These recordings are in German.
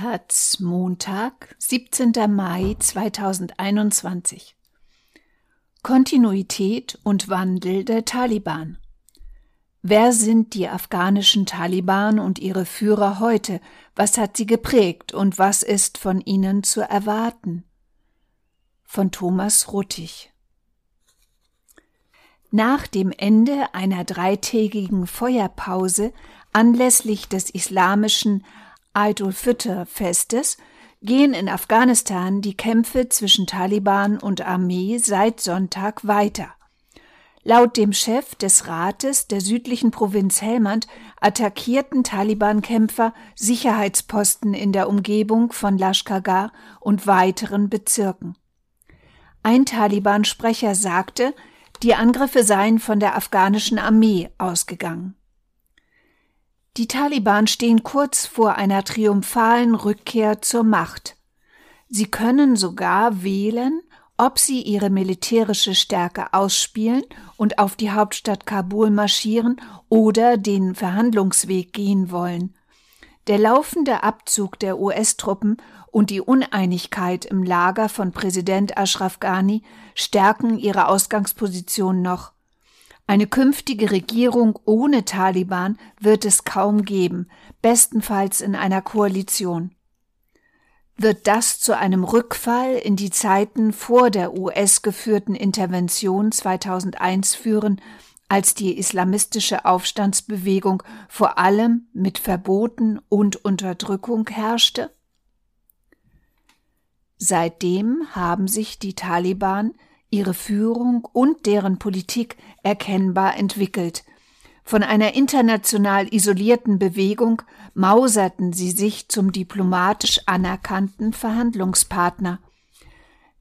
Taz Montag, 17. Mai 2021 Kontinuität und Wandel der Taliban Wer sind die afghanischen Taliban und ihre Führer heute? Was hat sie geprägt und was ist von ihnen zu erwarten? Von Thomas Ruttig Nach dem Ende einer dreitägigen Feuerpause anlässlich des islamischen Eid-ul-Fitr-Festes gehen in Afghanistan die Kämpfe zwischen Taliban und Armee seit Sonntag weiter. Laut dem Chef des Rates der südlichen Provinz Helmand attackierten Taliban-Kämpfer Sicherheitsposten in der Umgebung von Lashkargah und weiteren Bezirken. Ein Taliban-Sprecher sagte, die Angriffe seien von der afghanischen Armee ausgegangen. Die Taliban stehen kurz vor einer triumphalen Rückkehr zur Macht. Sie können sogar wählen, ob sie ihre militärische Stärke ausspielen und auf die Hauptstadt Kabul marschieren oder den Verhandlungsweg gehen wollen. Der laufende Abzug der US-Truppen und die Uneinigkeit im Lager von Präsident Ashraf Ghani stärken ihre Ausgangsposition noch. Eine künftige Regierung ohne Taliban wird es kaum geben, bestenfalls in einer Koalition. Wird das zu einem Rückfall in die Zeiten vor der US geführten Intervention 2001 führen, als die islamistische Aufstandsbewegung vor allem mit Verboten und Unterdrückung herrschte? Seitdem haben sich die Taliban ihre Führung und deren Politik erkennbar entwickelt. Von einer international isolierten Bewegung mauserten sie sich zum diplomatisch anerkannten Verhandlungspartner.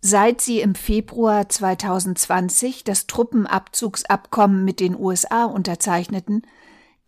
Seit sie im Februar 2020 das Truppenabzugsabkommen mit den USA unterzeichneten,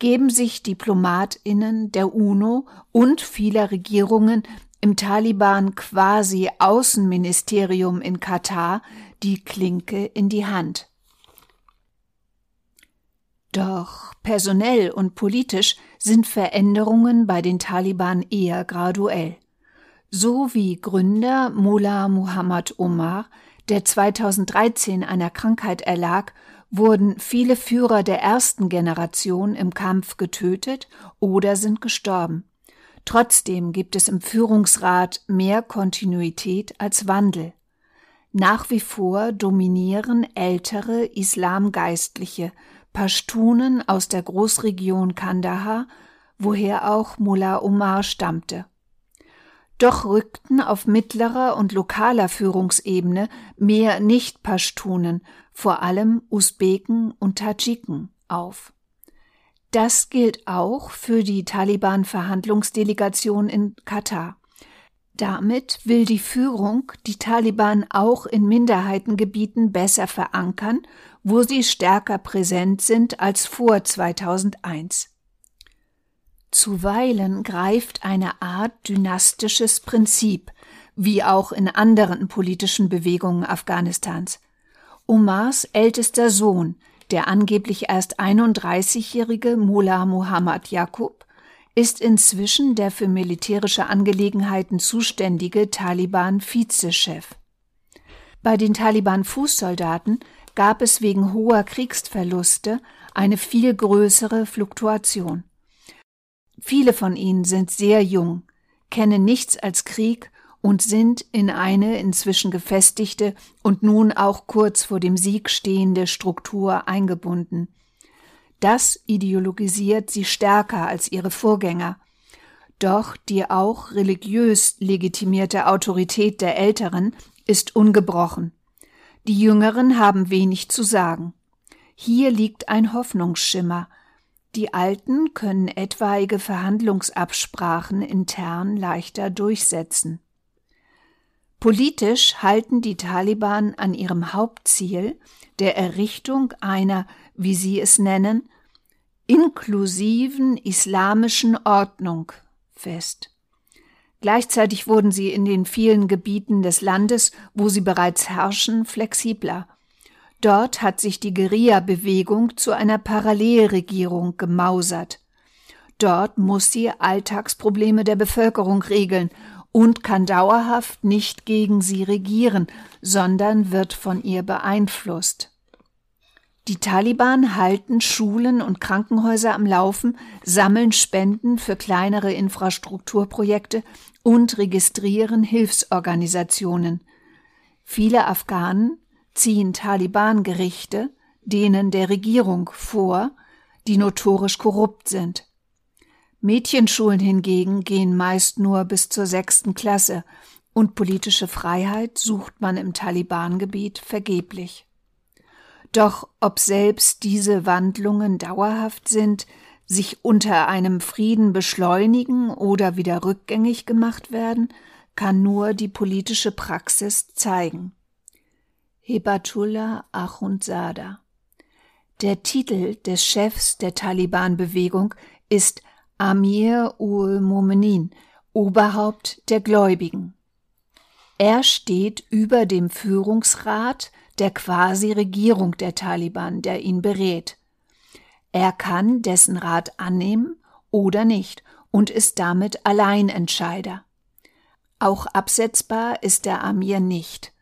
geben sich Diplomatinnen der UNO und vieler Regierungen im Taliban quasi Außenministerium in Katar die Klinke in die Hand. Doch personell und politisch sind Veränderungen bei den Taliban eher graduell. So wie Gründer Mullah Muhammad Omar, der 2013 einer Krankheit erlag, wurden viele Führer der ersten Generation im Kampf getötet oder sind gestorben. Trotzdem gibt es im Führungsrat mehr Kontinuität als Wandel. Nach wie vor dominieren ältere Islamgeistliche, Pashtunen aus der Großregion Kandahar, woher auch Mullah Omar stammte. Doch rückten auf mittlerer und lokaler Führungsebene mehr Nicht-Pashtunen, vor allem Usbeken und Tadschiken, auf. Das gilt auch für die Taliban-Verhandlungsdelegation in Katar. Damit will die Führung die Taliban auch in Minderheitengebieten besser verankern, wo sie stärker präsent sind als vor 2001. Zuweilen greift eine Art dynastisches Prinzip, wie auch in anderen politischen Bewegungen Afghanistans. Omars ältester Sohn, der angeblich erst 31-jährige Mullah Muhammad Yaqub, ist inzwischen der für militärische Angelegenheiten zuständige Taliban-Vizechef. Bei den Taliban-Fußsoldaten gab es wegen hoher Kriegsverluste eine viel größere Fluktuation. Viele von ihnen sind sehr jung, kennen nichts als Krieg und sind in eine inzwischen gefestigte und nun auch kurz vor dem Sieg stehende Struktur eingebunden. Das ideologisiert sie stärker als ihre Vorgänger. Doch die auch religiös legitimierte Autorität der Älteren ist ungebrochen. Die Jüngeren haben wenig zu sagen. Hier liegt ein Hoffnungsschimmer. Die Alten können etwaige Verhandlungsabsprachen intern leichter durchsetzen. Politisch halten die Taliban an ihrem Hauptziel, der Errichtung einer wie sie es nennen, inklusiven islamischen Ordnung fest. Gleichzeitig wurden sie in den vielen Gebieten des Landes, wo sie bereits herrschen, flexibler. Dort hat sich die Guerilla-Bewegung zu einer Parallelregierung gemausert. Dort muss sie Alltagsprobleme der Bevölkerung regeln und kann dauerhaft nicht gegen sie regieren, sondern wird von ihr beeinflusst. Die Taliban halten Schulen und Krankenhäuser am Laufen, sammeln Spenden für kleinere Infrastrukturprojekte und registrieren Hilfsorganisationen. Viele Afghanen ziehen Taliban-Gerichte denen der Regierung vor, die notorisch korrupt sind. Mädchenschulen hingegen gehen meist nur bis zur sechsten Klasse und politische Freiheit sucht man im Taliban-Gebiet vergeblich. Doch ob selbst diese Wandlungen dauerhaft sind, sich unter einem Frieden beschleunigen oder wieder rückgängig gemacht werden, kann nur die politische Praxis zeigen. Hebatullah Achundzada Der Titel des Chefs der Taliban-Bewegung ist Amir ul Mu'minin, Oberhaupt der Gläubigen. Er steht über dem Führungsrat der Quasi-Regierung der Taliban, der ihn berät. Er kann dessen Rat annehmen oder nicht und ist damit Alleinentscheider. Auch absetzbar ist der Amir nicht.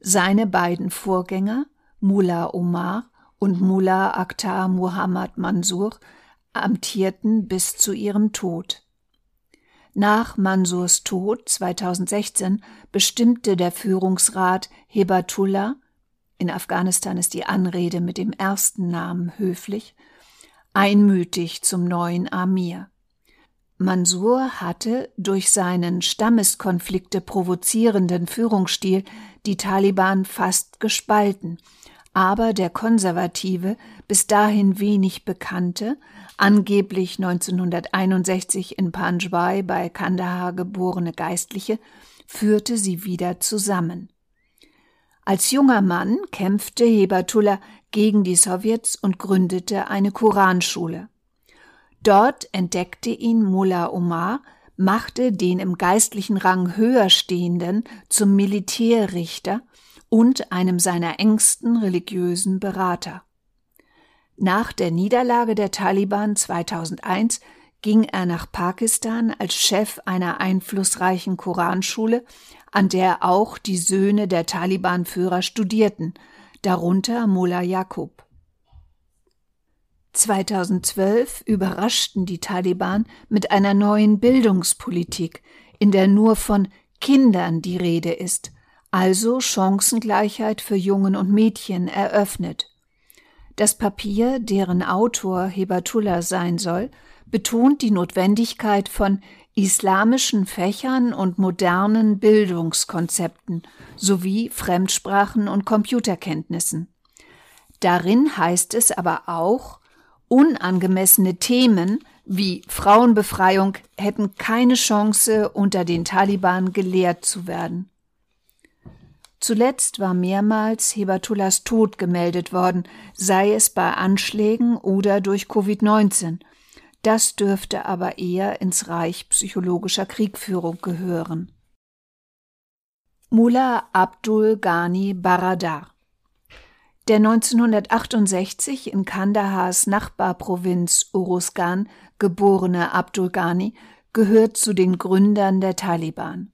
Seine beiden Vorgänger, Mullah Omar und Mullah Akhtar Muhammad Mansur, amtierten bis zu ihrem Tod. Nach Mansurs Tod 2016 bestimmte der Führungsrat Hebatullah in Afghanistan ist die Anrede mit dem ersten Namen höflich, einmütig zum neuen Amir. Mansur hatte durch seinen Stammeskonflikte provozierenden Führungsstil die Taliban fast gespalten, aber der konservative, bis dahin wenig bekannte, angeblich 1961 in Panjwai bei Kandahar geborene Geistliche, führte sie wieder zusammen. Als junger Mann kämpfte Hebatullah gegen die Sowjets und gründete eine Koranschule. Dort entdeckte ihn Mullah Omar, machte den im geistlichen Rang höher stehenden zum Militärrichter und einem seiner engsten religiösen Berater. Nach der Niederlage der Taliban 2001 ging er nach Pakistan als Chef einer einflussreichen Koranschule, an der auch die Söhne der Taliban-Führer studierten, darunter Mullah Yaqub. 2012 überraschten die Taliban mit einer neuen Bildungspolitik, in der nur von Kindern die Rede ist, also Chancengleichheit für Jungen und Mädchen eröffnet. Das Papier, deren Autor Hebatullah sein soll, betont die Notwendigkeit von islamischen Fächern und modernen Bildungskonzepten sowie Fremdsprachen und Computerkenntnissen. Darin heißt es aber auch, unangemessene Themen wie Frauenbefreiung hätten keine Chance, unter den Taliban gelehrt zu werden. Zuletzt war mehrmals Hebatullahs Tod gemeldet worden, sei es bei Anschlägen oder durch Covid-19. Das dürfte aber eher ins Reich psychologischer Kriegführung gehören. Mullah Abdul Ghani Baradar der 1968 in Kandahars Nachbarprovinz Uruzgan geborene Abdul Ghani gehört zu den Gründern der Taliban.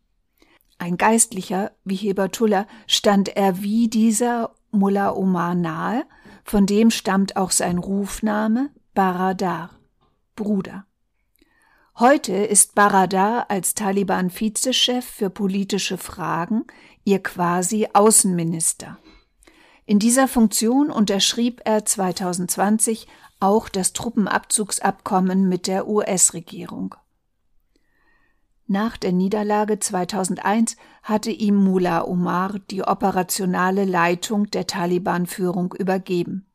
Ein Geistlicher wie Hebatullah stand er wie dieser Mullah Omar nahe, von dem stammt auch sein Rufname Baradar. Bruder. Heute ist Baradar als Taliban-Vizechef für politische Fragen ihr quasi Außenminister. In dieser Funktion unterschrieb er 2020 auch das Truppenabzugsabkommen mit der US-Regierung. Nach der Niederlage 2001 hatte ihm Mullah Omar die operationale Leitung der Taliban-Führung übergeben.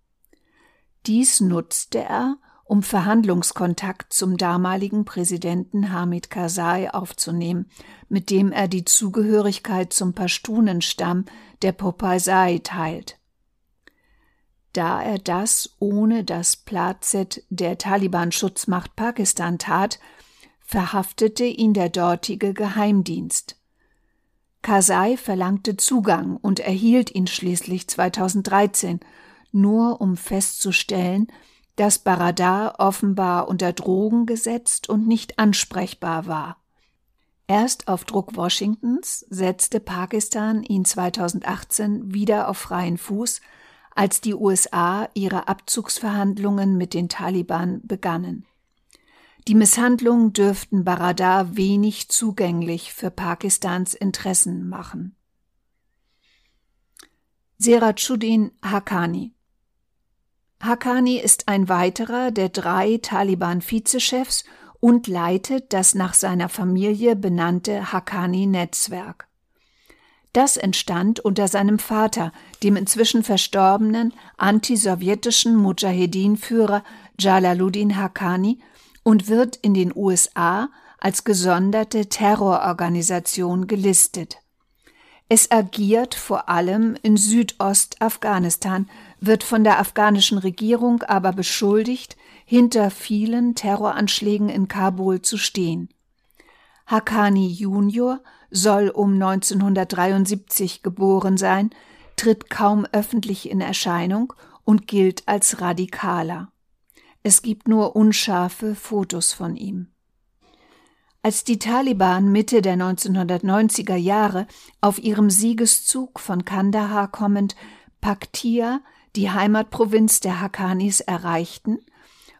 Dies nutzte er, um Verhandlungskontakt zum damaligen Präsidenten Hamid Karzai aufzunehmen, mit dem er die Zugehörigkeit zum Pashtunenstamm der Popasai teilt. Da er das ohne das Plazet der Taliban-Schutzmacht Pakistan tat, verhaftete ihn der dortige Geheimdienst. Karzai verlangte Zugang und erhielt ihn schließlich 2013, nur um festzustellen, dass Baradar offenbar unter Drogen gesetzt und nicht ansprechbar war. Erst auf Druck Washingtons setzte Pakistan ihn 2018 wieder auf freien Fuß, als die USA ihre Abzugsverhandlungen mit den Taliban begannen. Die Misshandlungen dürften Baradar wenig zugänglich für Pakistans Interessen machen. Serachuddin Haqqani Haqqani ist ein weiterer der drei Taliban-Vizechefs und leitet das nach seiner Familie benannte Haqqani-Netzwerk. Das entstand unter seinem Vater, dem inzwischen verstorbenen antisowjetischen Mujahedin-Führer Jalaluddin Haqqani und wird in den USA als gesonderte Terrororganisation gelistet. Es agiert vor allem in Südostafghanistan, wird von der afghanischen Regierung aber beschuldigt, hinter vielen Terroranschlägen in Kabul zu stehen. Haqqani Junior soll um 1973 geboren sein, tritt kaum öffentlich in Erscheinung und gilt als Radikaler. Es gibt nur unscharfe Fotos von ihm. Als die Taliban Mitte der 1990er Jahre auf ihrem Siegeszug von Kandahar kommend Paktia, die Heimatprovinz der Haqqanis, erreichten,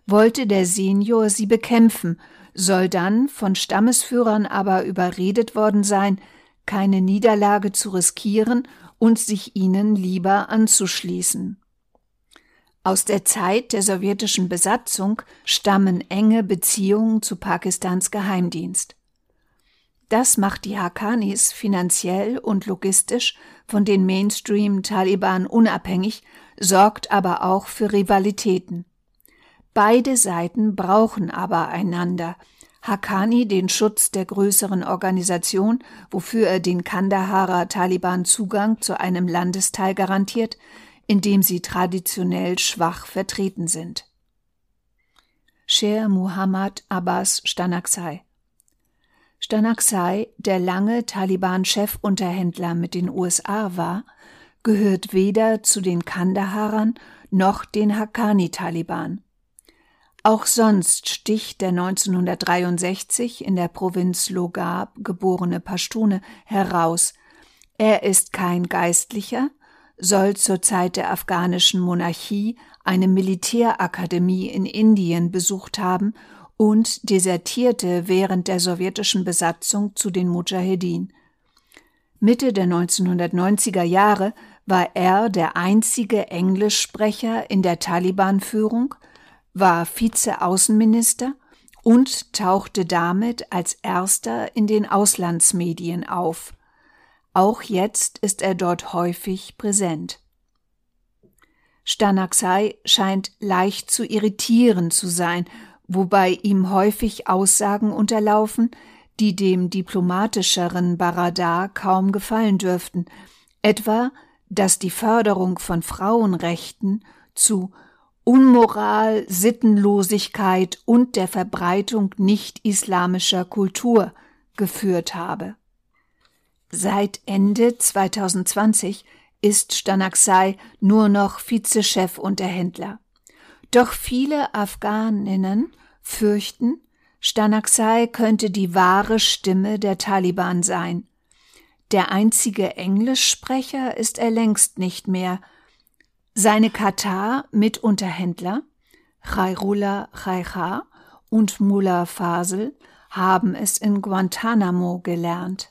wollte der Senior sie bekämpfen, soll dann von Stammesführern aber überredet worden sein, keine Niederlage zu riskieren und sich ihnen lieber anzuschließen. Aus der Zeit der sowjetischen Besatzung stammen enge Beziehungen zu Pakistans Geheimdienst. Das macht die Haqqanis finanziell und logistisch von den Mainstream-Taliban unabhängig, sorgt aber auch für Rivalitäten. Beide Seiten brauchen aber einander. Haqqani den Schutz der größeren Organisation, wofür er den Kandaharer Taliban Zugang zu einem Landesteil garantiert, in dem sie traditionell schwach vertreten sind. Sher Muhammad Abbas Stanaksai Stanaksai, der lange Taliban-Chefunterhändler mit den USA war, gehört weder zu den Kandaharern noch den Haqqani-Taliban. Auch sonst sticht der 1963 in der Provinz Logar geborene Pashtune heraus. Er ist kein Geistlicher, soll zur Zeit der afghanischen Monarchie eine Militärakademie in Indien besucht haben und desertierte während der sowjetischen Besatzung zu den Mujahedin. Mitte der 1990er Jahre war er der einzige Englischsprecher in der Taliban-Führung, war Vize-Außenminister und tauchte damit als erster in den Auslandsmedien auf. Auch jetzt ist er dort häufig präsent. Stanaksai scheint leicht zu irritieren zu sein, wobei ihm häufig Aussagen unterlaufen, die dem diplomatischeren Baradar kaum gefallen dürften, etwa, dass die Förderung von Frauenrechten zu Unmoral, Sittenlosigkeit und der Verbreitung nicht-islamischer Kultur geführt habe. Seit Ende 2020 ist Stanaksai nur noch Vizechef-Unterhändler. Doch viele Afghaninnen fürchten, Stanaksai könnte die wahre Stimme der Taliban sein. Der einzige Englischsprecher ist er längst nicht mehr. Seine Katar-Mitunterhändler, Khairullah Khaikha und Mullah Fasel, haben es in Guantanamo gelernt.